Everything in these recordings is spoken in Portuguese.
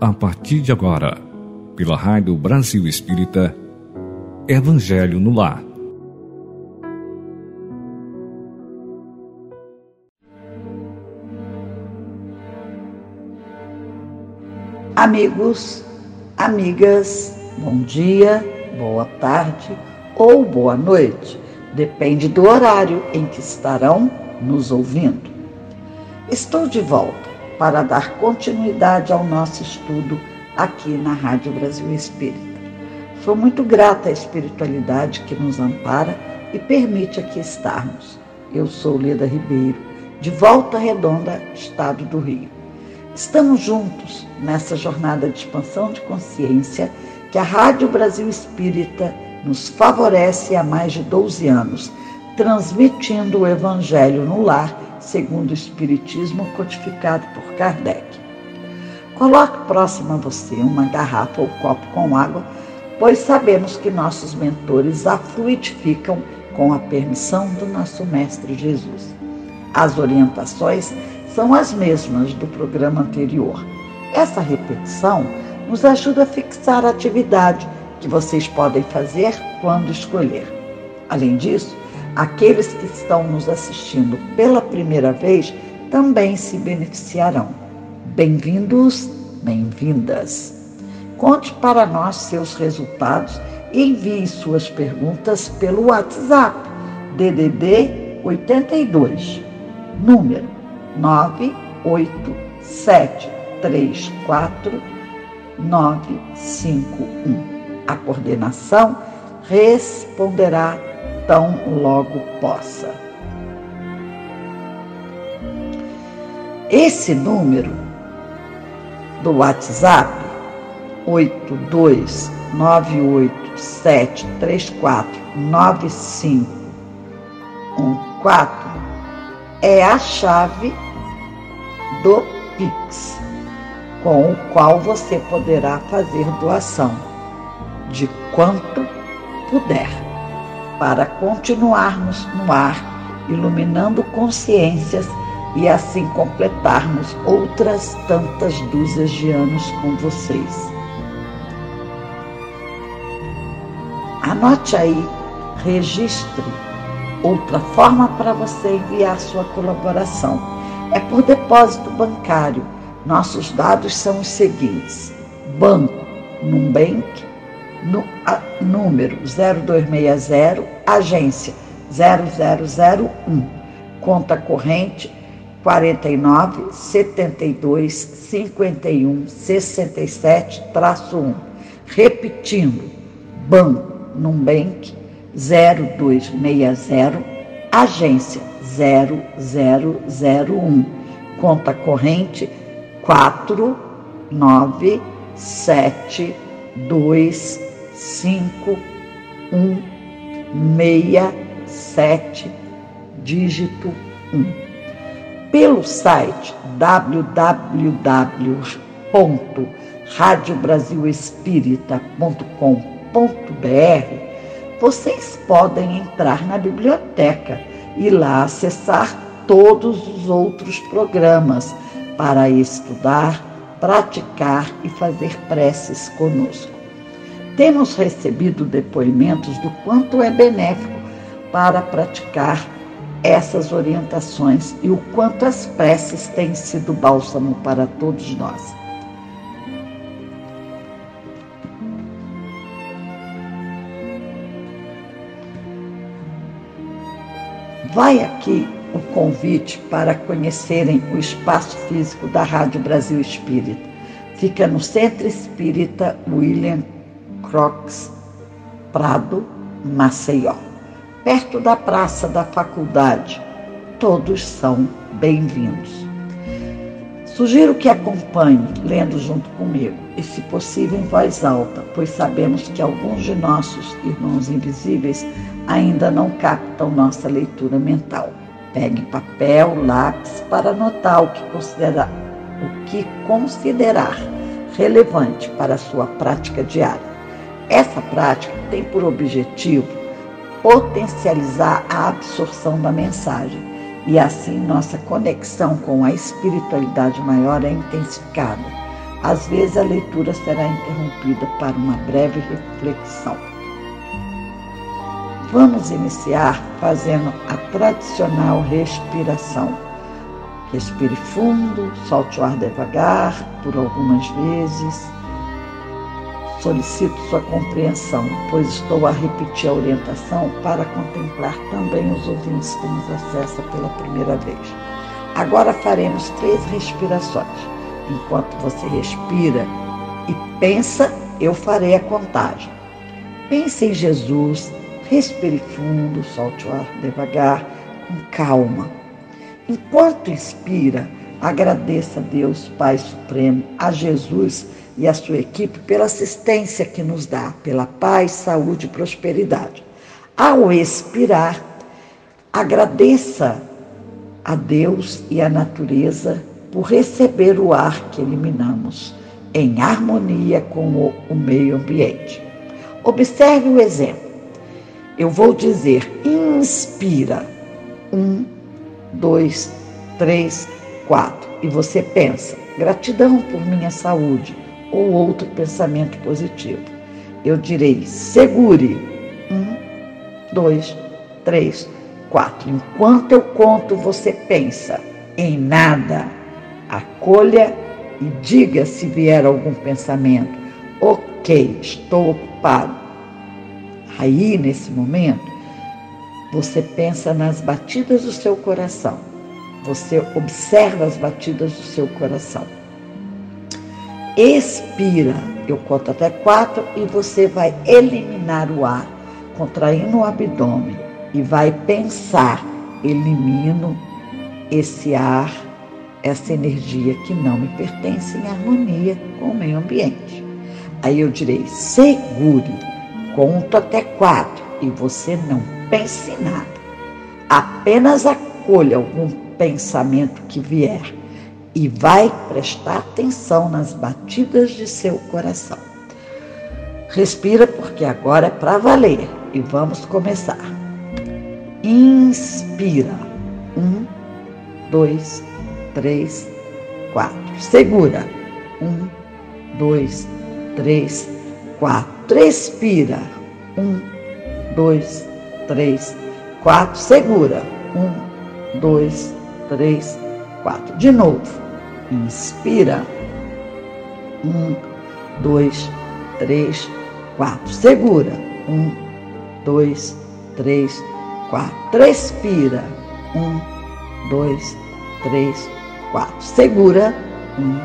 a partir de agora, pela Rádio Brasil Espírita, Evangelho no Lar. Amigos, amigas, bom dia, boa tarde ou boa noite, depende do horário em que estarão nos ouvindo. Estou de volta para dar continuidade ao nosso estudo aqui na Rádio Brasil Espírita. Sou muito grata à espiritualidade que nos ampara e permite aqui estarmos. Eu sou Leda Ribeiro, de Volta Redonda, Estado do Rio. Estamos juntos nessa jornada de expansão de consciência que a Rádio Brasil Espírita nos favorece há mais de 12 anos, transmitindo o Evangelho no lar segundo o Espiritismo codificado por Kardec. Coloque próximo a você uma garrafa ou copo com água, pois sabemos que nossos mentores a fluidificam com a permissão do nosso Mestre Jesus. As orientações são as mesmas do programa anterior. Essa repetição nos ajuda a fixar a atividade que vocês podem fazer quando escolher. Além disso, Aqueles que estão nos assistindo pela primeira vez também se beneficiarão. Bem-vindos, bem-vindas. Conte para nós seus resultados e envie suas perguntas pelo WhatsApp DDD 82, número 98734 951. A coordenação responderá tão logo possa. Esse número do WhatsApp 82987349514 é a chave do Pix, com o qual você poderá fazer doação de quanto puder para continuarmos no ar, iluminando consciências e assim completarmos outras tantas dúzias de anos com vocês. Anote aí, registre outra forma para você enviar sua colaboração. É por depósito bancário. Nossos dados são os seguintes: Banco Numbank no, a, número 0260, agência 0001, conta corrente 49 72 51 67 1. Repetindo, BAN Numbank 0260, agência 0001, conta corrente 497 cinco um meia sete dígito um. Pelo site www.radiobrasilespírita.com.br vocês podem entrar na biblioteca e lá acessar todos os outros programas para estudar, praticar e fazer preces conosco. Temos recebido depoimentos do quanto é benéfico para praticar essas orientações e o quanto as preces têm sido bálsamo para todos nós. Vai aqui o convite para conhecerem o espaço físico da Rádio Brasil Espírita. Fica no Centro Espírita William Crocs, Prado, Maceió, perto da Praça da Faculdade. Todos são bem-vindos. Sugiro que acompanhe, lendo junto comigo, e se possível em voz alta, pois sabemos que alguns de nossos irmãos invisíveis ainda não captam nossa leitura mental. Pegue papel, lápis para anotar o que considerar, o que considerar relevante para a sua prática diária. Essa prática tem por objetivo potencializar a absorção da mensagem e assim nossa conexão com a espiritualidade maior é intensificada. Às vezes a leitura será interrompida para uma breve reflexão. Vamos iniciar fazendo a tradicional respiração. Respire fundo, solte o ar devagar por algumas vezes. Solicito sua compreensão, pois estou a repetir a orientação para contemplar também os ouvintes que nos acessam pela primeira vez. Agora faremos três respirações. Enquanto você respira e pensa, eu farei a contagem. Pense em Jesus, respire fundo, solte o ar devagar, com calma. Enquanto inspira, agradeça a Deus Pai Supremo, a Jesus e a sua equipe pela assistência que nos dá, pela paz, saúde e prosperidade. Ao expirar, agradeça a Deus e a natureza por receber o ar que eliminamos, em harmonia com o meio ambiente. Observe o exemplo. Eu vou dizer: inspira. Um, dois, três, quatro. E você pensa: gratidão por minha saúde, ou outro pensamento positivo. Eu direi: segure. Um, dois, três, quatro. Enquanto eu conto, você pensa em nada acolha e diga se vier algum pensamento. Ok, estou ocupado. Aí, nesse momento, você pensa nas batidas do seu coração. Você observa as batidas do seu coração. Expira, eu conto até quatro e você vai eliminar o ar, contraindo o abdômen e vai pensar: elimino esse ar essa energia que não me pertence em harmonia com o meio ambiente. Aí eu direi: segure, conto até quatro e você não pense nada. Apenas acolha algum pensamento que vier e vai prestar atenção nas batidas de seu coração. Respira, porque agora é para valer e vamos começar. Inspira. Um, dois, três, quatro. Segura. Um, dois, três, quatro. Expira. Um, dois, três, quatro. Segura. Um, dois, três, quatro. De novo. Inspira. Um, dois, três, quatro. Segura. Um, dois, três, quatro. Expira. Um, dois, três, quatro. Segura. Um,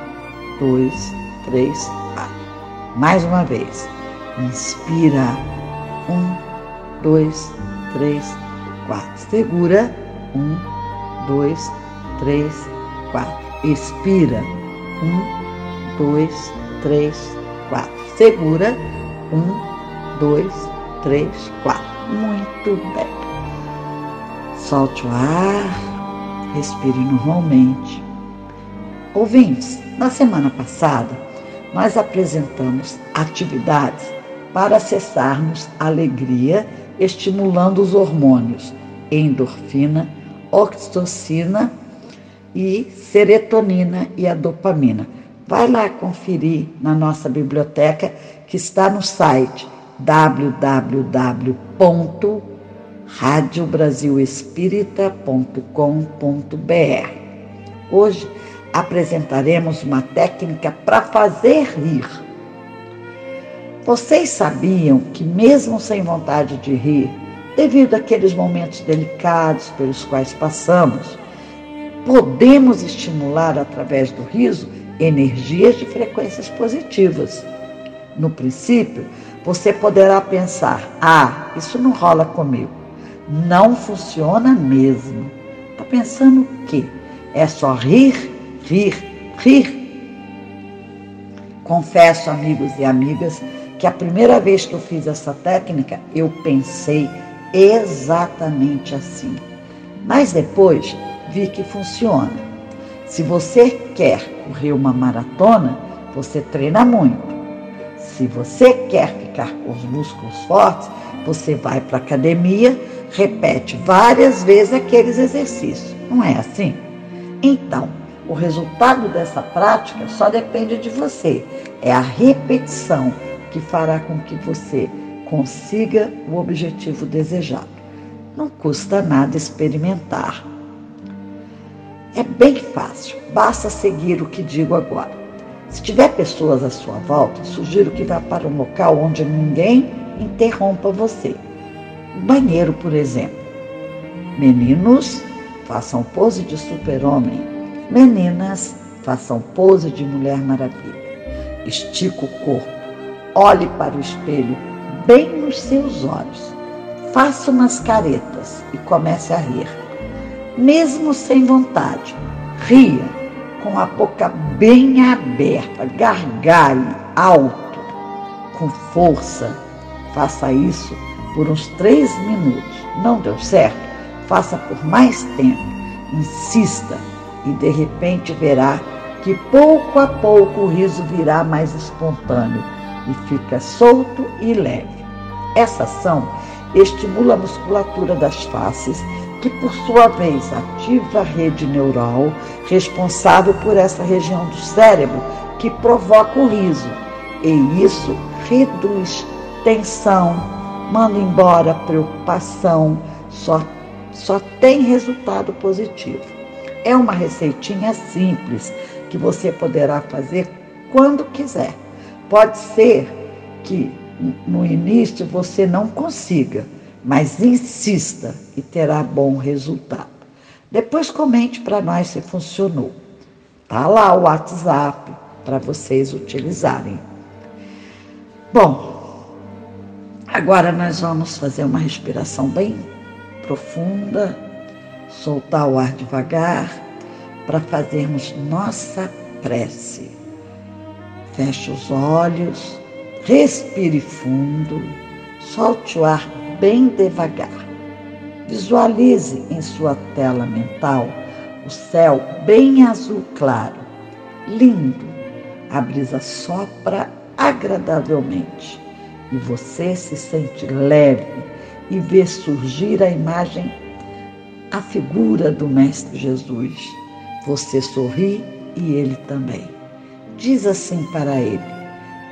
dois, três, quatro. Mais uma vez. Inspira. Um, dois, três, quatro. Segura. Um, dois, três, quatro. Expira. Um, dois, três, quatro. Segura. Um, dois, três, quatro. Muito bem. Solte o ar. Respire normalmente. Ouvintes, na semana passada, nós apresentamos atividades para acessarmos a alegria, estimulando os hormônios endorfina, oxitocina e serotonina e a dopamina. Vai lá conferir na nossa biblioteca que está no site www.radiobrasilespírita.com.br. Hoje apresentaremos uma técnica para fazer rir. Vocês sabiam que, mesmo sem vontade de rir, devido àqueles momentos delicados pelos quais passamos, podemos estimular através do riso energias de frequências positivas. No princípio, você poderá pensar: ah, isso não rola comigo. Não funciona mesmo. Está pensando o quê? É só rir rir, rir. Confesso, amigos e amigas, que a primeira vez que eu fiz essa técnica, eu pensei exatamente assim. Mas depois vi que funciona. Se você quer correr uma maratona, você treina muito. Se você quer ficar com os músculos fortes, você vai para a academia, repete várias vezes aqueles exercícios. Não é assim? Então, O resultado dessa prática só depende de você. É a repetição que fará com que você consiga o objetivo desejado. Não custa nada experimentar. É bem fácil, basta seguir o que digo agora. Se tiver pessoas à sua volta, sugiro que vá para um local onde ninguém interrompa você. banheiro, por exemplo. Meninos, façam pose de super-homem Meninas, façam pose de Mulher Maravilha. Estica o corpo, olhe para o espelho bem nos seus olhos. Faça umas caretas e comece a rir. Mesmo sem vontade, ria com a boca bem aberta, gargalhe alto, com força. Faça isso por uns três minutos. Não deu certo? Faça por mais tempo. Insista e de repente verá que pouco a pouco o riso virá mais espontâneo e fica solto e leve. Essa ação estimula a musculatura das faces, que por sua vez ativa a rede neural responsável por essa região do cérebro que provoca o riso. E isso reduz tensão, manda embora preocupação, só, só tem resultado positivo. É uma receitinha simples que você poderá fazer quando quiser. Pode ser que no início você não consiga, mas insista e terá bom resultado. Depois comente para nós se funcionou. Tá lá o WhatsApp para vocês utilizarem. Bom, agora nós vamos fazer uma respiração bem profunda soltar o ar devagar para fazermos nossa prece. Feche os olhos, respire fundo, solte o ar bem devagar. Visualize em sua tela mental o céu bem azul claro, lindo. A brisa sopra agradavelmente e você se sente leve e vê surgir a imagem a figura do Mestre Jesus. Você sorri e ele também. Diz assim para ele: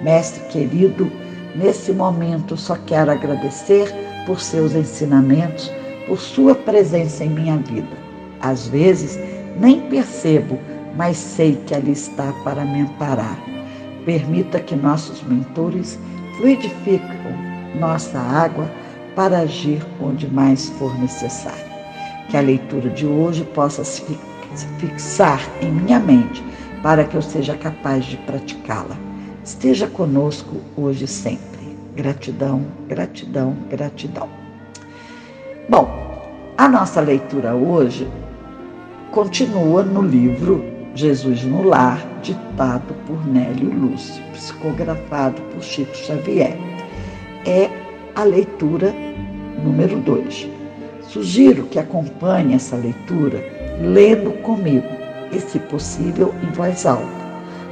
Mestre querido, nesse momento só quero agradecer por seus ensinamentos, por sua presença em minha vida. Às vezes nem percebo, mas sei que ali está para me amparar. Permita que nossos mentores fluidifiquem nossa água para agir onde mais for necessário que a leitura de hoje possa se fixar em minha mente para que eu seja capaz de praticá-la. Esteja conosco hoje e sempre. Gratidão, gratidão, gratidão. Bom, a nossa leitura hoje continua no livro Jesus no Lar, ditado por Nélio Lúcio, psicografado por Chico Xavier. É a leitura número 2. Sugiro que acompanhe essa leitura lendo comigo e, se possível, em voz alta,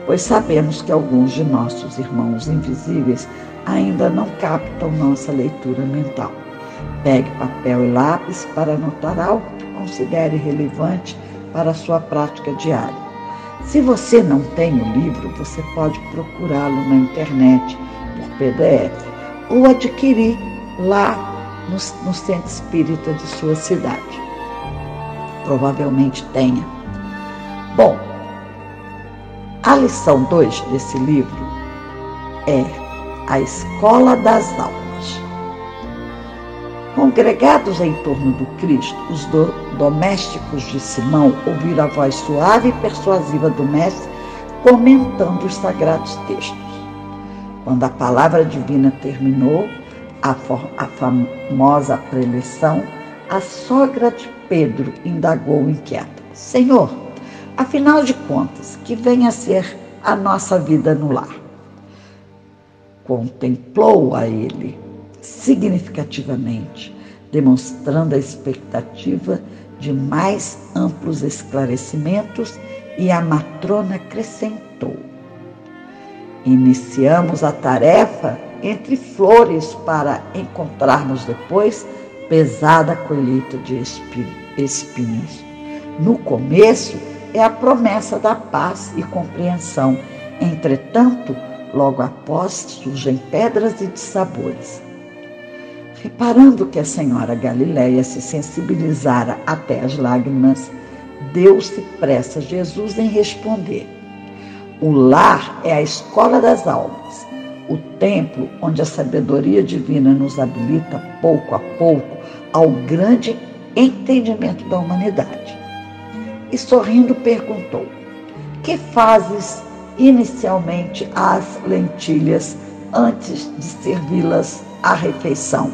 pois sabemos que alguns de nossos irmãos invisíveis ainda não captam nossa leitura mental. Pegue papel e lápis para anotar algo que considere relevante para a sua prática diária. Se você não tem o livro, você pode procurá-lo na internet por PDF ou adquirir lá no, no centro espírita de sua cidade. Provavelmente tenha. Bom, a lição 2 desse livro é a Escola das Almas. Congregados em torno do Cristo, os do, domésticos de Simão ouviram a voz suave e persuasiva do Mestre comentando os sagrados textos. Quando a palavra divina terminou, a, a famosa preleção, a sogra de Pedro indagou inquieta: Senhor, afinal de contas, que vem a ser a nossa vida no lar? Contemplou a ele significativamente, demonstrando a expectativa de mais amplos esclarecimentos, e a matrona acrescentou: Iniciamos a tarefa entre flores para encontrarmos depois pesada colheita de espinhos. No começo, é a promessa da paz e compreensão. Entretanto, logo após surgem pedras e dissabores. Reparando que a senhora Galileia se sensibilizara até as lágrimas, Deus se pressa Jesus em responder. O lar é a escola das almas, o templo onde a sabedoria divina nos habilita pouco a pouco ao grande entendimento da humanidade. E sorrindo perguntou: Que fazes inicialmente às lentilhas antes de servi-las à refeição?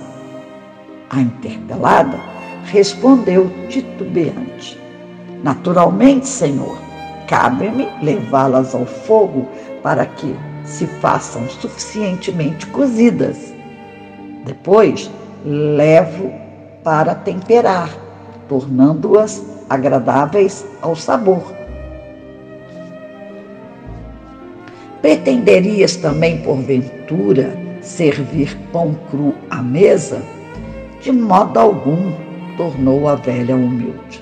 A interpelada respondeu titubeante: Naturalmente, Senhor, cabe-me levá-las ao fogo para que se façam suficientemente cozidas. Depois, levo para temperar, tornando-as agradáveis ao sabor. Pretenderias também, porventura, servir pão cru à mesa? De modo algum, tornou a velha humilde.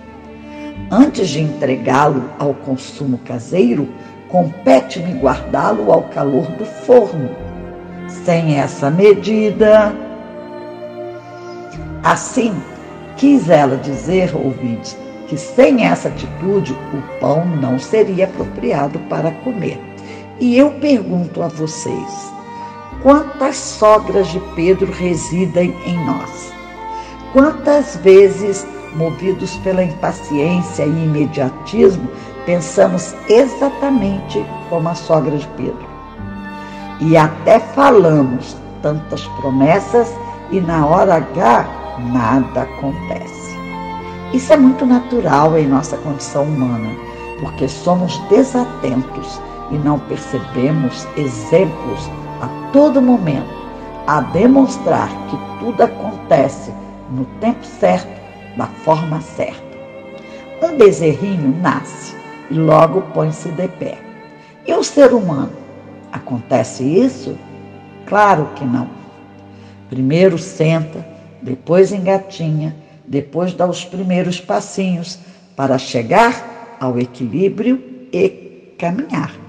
Antes de entregá-lo ao consumo caseiro, compete-me guardá-lo ao calor do forno. Sem essa medida. Assim, quis ela dizer, ouvintes, que sem essa atitude o pão não seria apropriado para comer. E eu pergunto a vocês: quantas sogras de Pedro residem em nós? Quantas vezes, movidos pela impaciência e imediatismo, pensamos exatamente como a sogra de Pedro? E até falamos tantas promessas e na hora H nada acontece. Isso é muito natural em nossa condição humana, porque somos desatentos e não percebemos exemplos a todo momento a demonstrar que tudo acontece no tempo certo, da forma certa. Um bezerrinho nasce e logo põe-se de pé. E o ser humano? Acontece isso? Claro que não. Primeiro senta, depois engatinha, depois dá os primeiros passinhos para chegar ao equilíbrio e caminhar.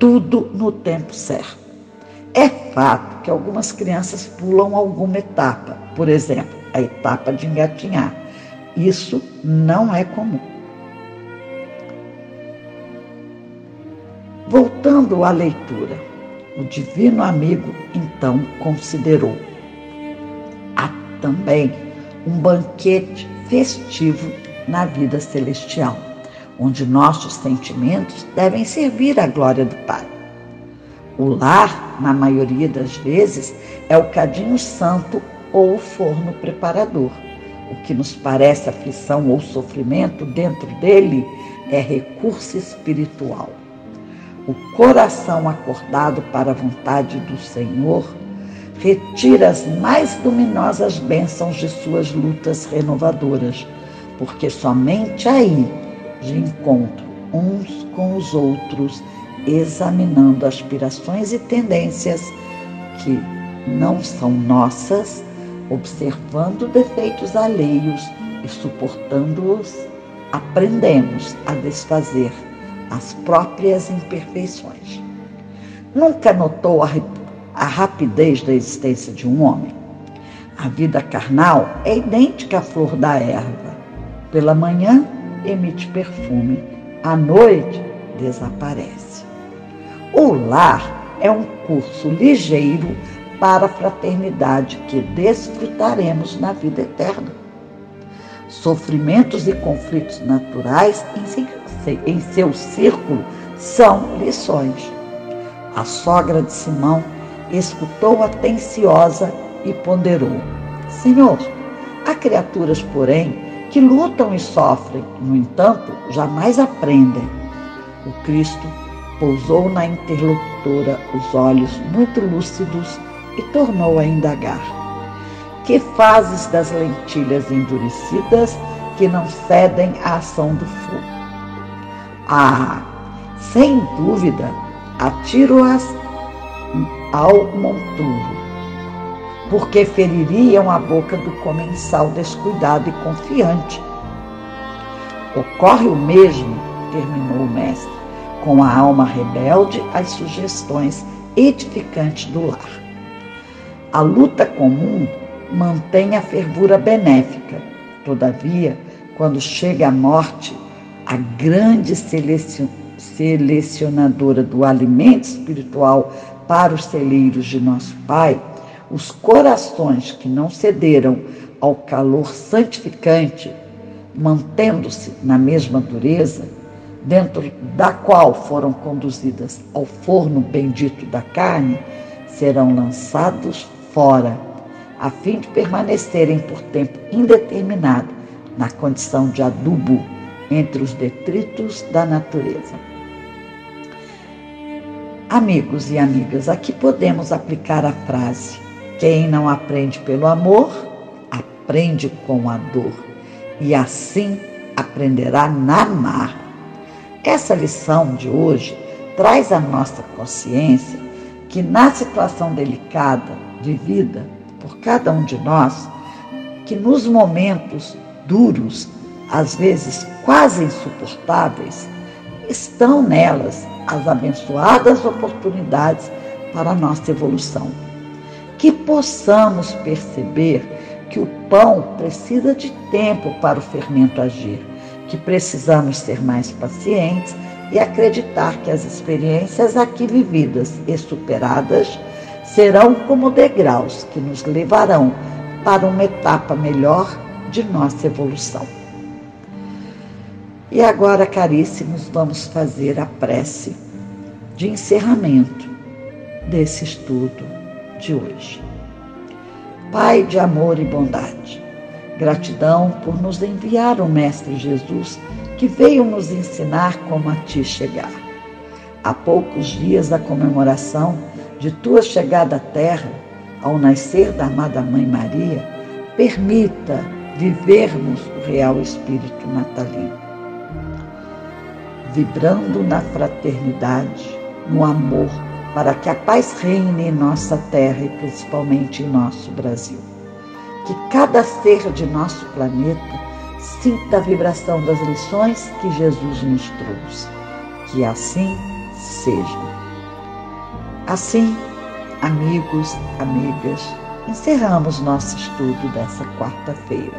Tudo no tempo certo. É fato que algumas crianças pulam alguma etapa, por exemplo, a etapa de engatinhar. Isso não é comum. Voltando à leitura, o divino amigo então considerou: há também um banquete festivo na vida celestial, onde nossos sentimentos devem servir à glória do Pai. O lar, na maioria das vezes, é o cadinho santo ou o forno preparador. O que nos parece aflição ou sofrimento dentro dele é recurso espiritual. O coração acordado para a vontade do Senhor retira as mais luminosas bênçãos de suas lutas renovadoras, porque somente aí, de encontro uns com os outros, examinando aspirações e tendências que não são nossas, observando defeitos alheios e suportando-os, aprendemos a desfazer as próprias imperfeições. Nunca notou a, a rapidez da existência de um homem? A vida carnal é idêntica à flor da erva. Pela manhã emite perfume, à noite desaparece. O lar é um curso ligeiro para a fraternidade que desfrutaremos na vida eterna. Sofrimentos e conflitos naturais em seu círculo são lições. A sogra de Simão escutou atenciosa e ponderou: Senhor, há criaturas, porém, que lutam e sofrem, no entanto, jamais aprendem. O Cristo pousou na interlocutora os olhos muito lúcidos e tornou a indagar: Que fazes das lentilhas endurecidas que não cedem à ação do fogo? Ah, sem dúvida, atiro-as ao monturo, porque feririam a boca do comensal descuidado e confiante. Ocorre o mesmo terminou o mestre, com a alma rebelde às sugestões edificantes do lar. A luta comum mantém a fervura benéfica. Todavia, quando chega a morte, a grande selecionadora do alimento espiritual para os celeiros de nosso Pai, os corações que não cederam ao calor santificante, mantendo-se na mesma dureza, dentro da qual foram conduzidas ao forno bendito da carne, serão lançados fora, a fim de permanecerem por tempo indeterminado na condição de adubo entre os detritos da natureza. Amigos e amigas, aqui podemos aplicar a frase: quem não aprende pelo amor, aprende com a dor, e assim aprenderá na mar. Essa lição de hoje traz à nossa consciência que na situação delicada vivida por cada um de nós, que nos momentos duros, às vezes quase insuportáveis, estão nelas as abençoadas oportunidades para a nossa evolução. Que possamos perceber que o pão precisa de tempo para o fermento agir, que precisamos ser mais pacientes e acreditar que as experiências aqui vividas e superadas serão como degraus que nos levarão para uma etapa melhor de nossa evolução. E agora, caríssimos, vamos fazer a prece de encerramento desse estudo de hoje. Pai de amor e bondade, gratidão por nos enviar o Mestre Jesus que veio nos ensinar como a ti chegar. Há poucos dias da comemoração de tua chegada à terra, ao nascer da amada Mãe Maria, permita vivermos o real espírito natalino. Vibrando na fraternidade, no amor, para que a paz reine em nossa terra e principalmente em nosso Brasil. Que cada ser de nosso planeta sinta a vibração das lições que Jesus nos trouxe. Que assim seja. Assim, amigos, amigas, encerramos nosso estudo dessa quarta-feira.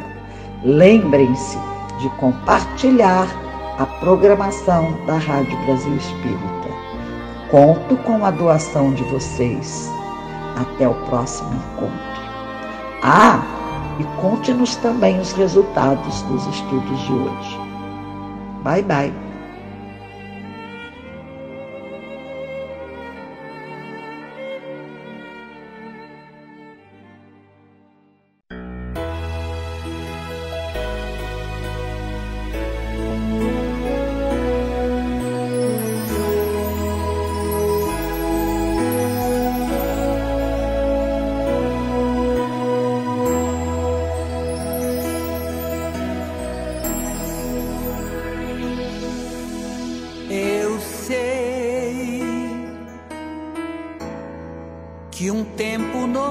Lembrem-se de compartilhar a programação da Rádio Brasil Espírita. Conto com a doação de vocês. Até o próximo encontro. Ah, e conte-nos também os resultados dos estudos de hoje. Bye, bye.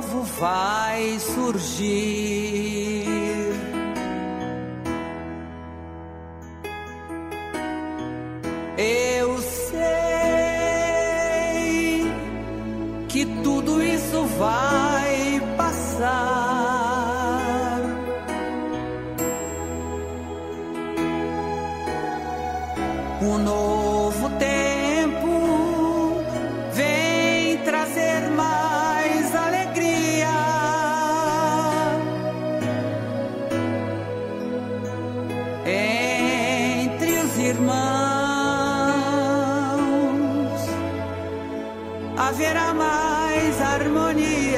Novo vai surgir. Haverá mais harmonia.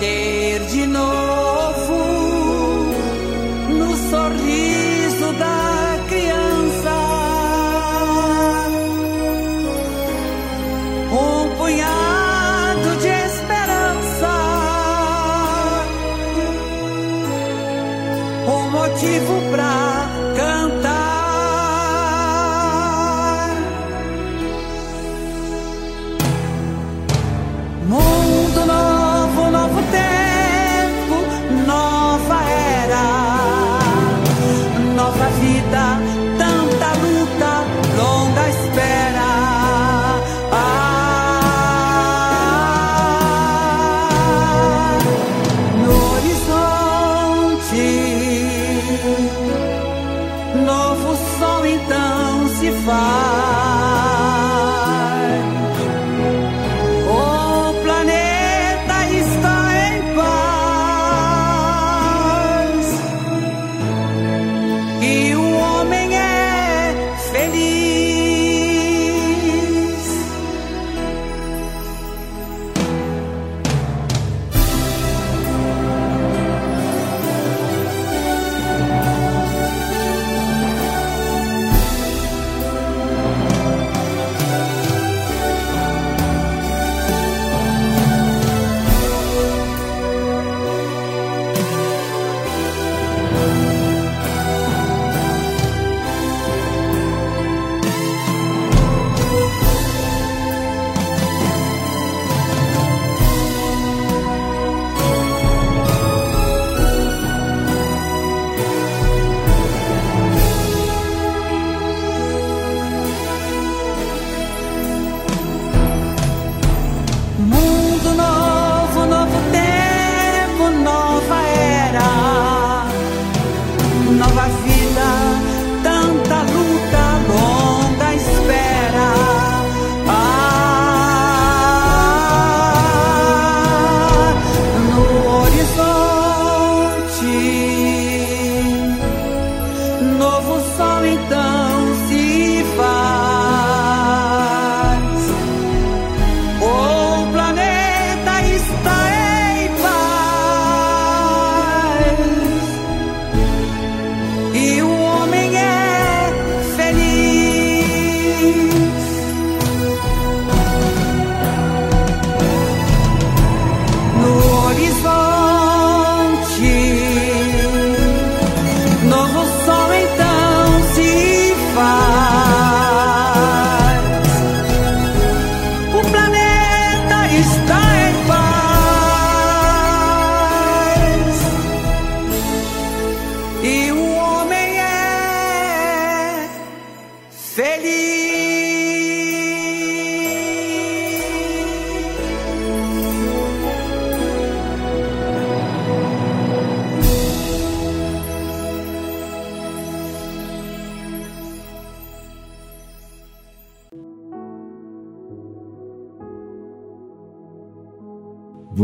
É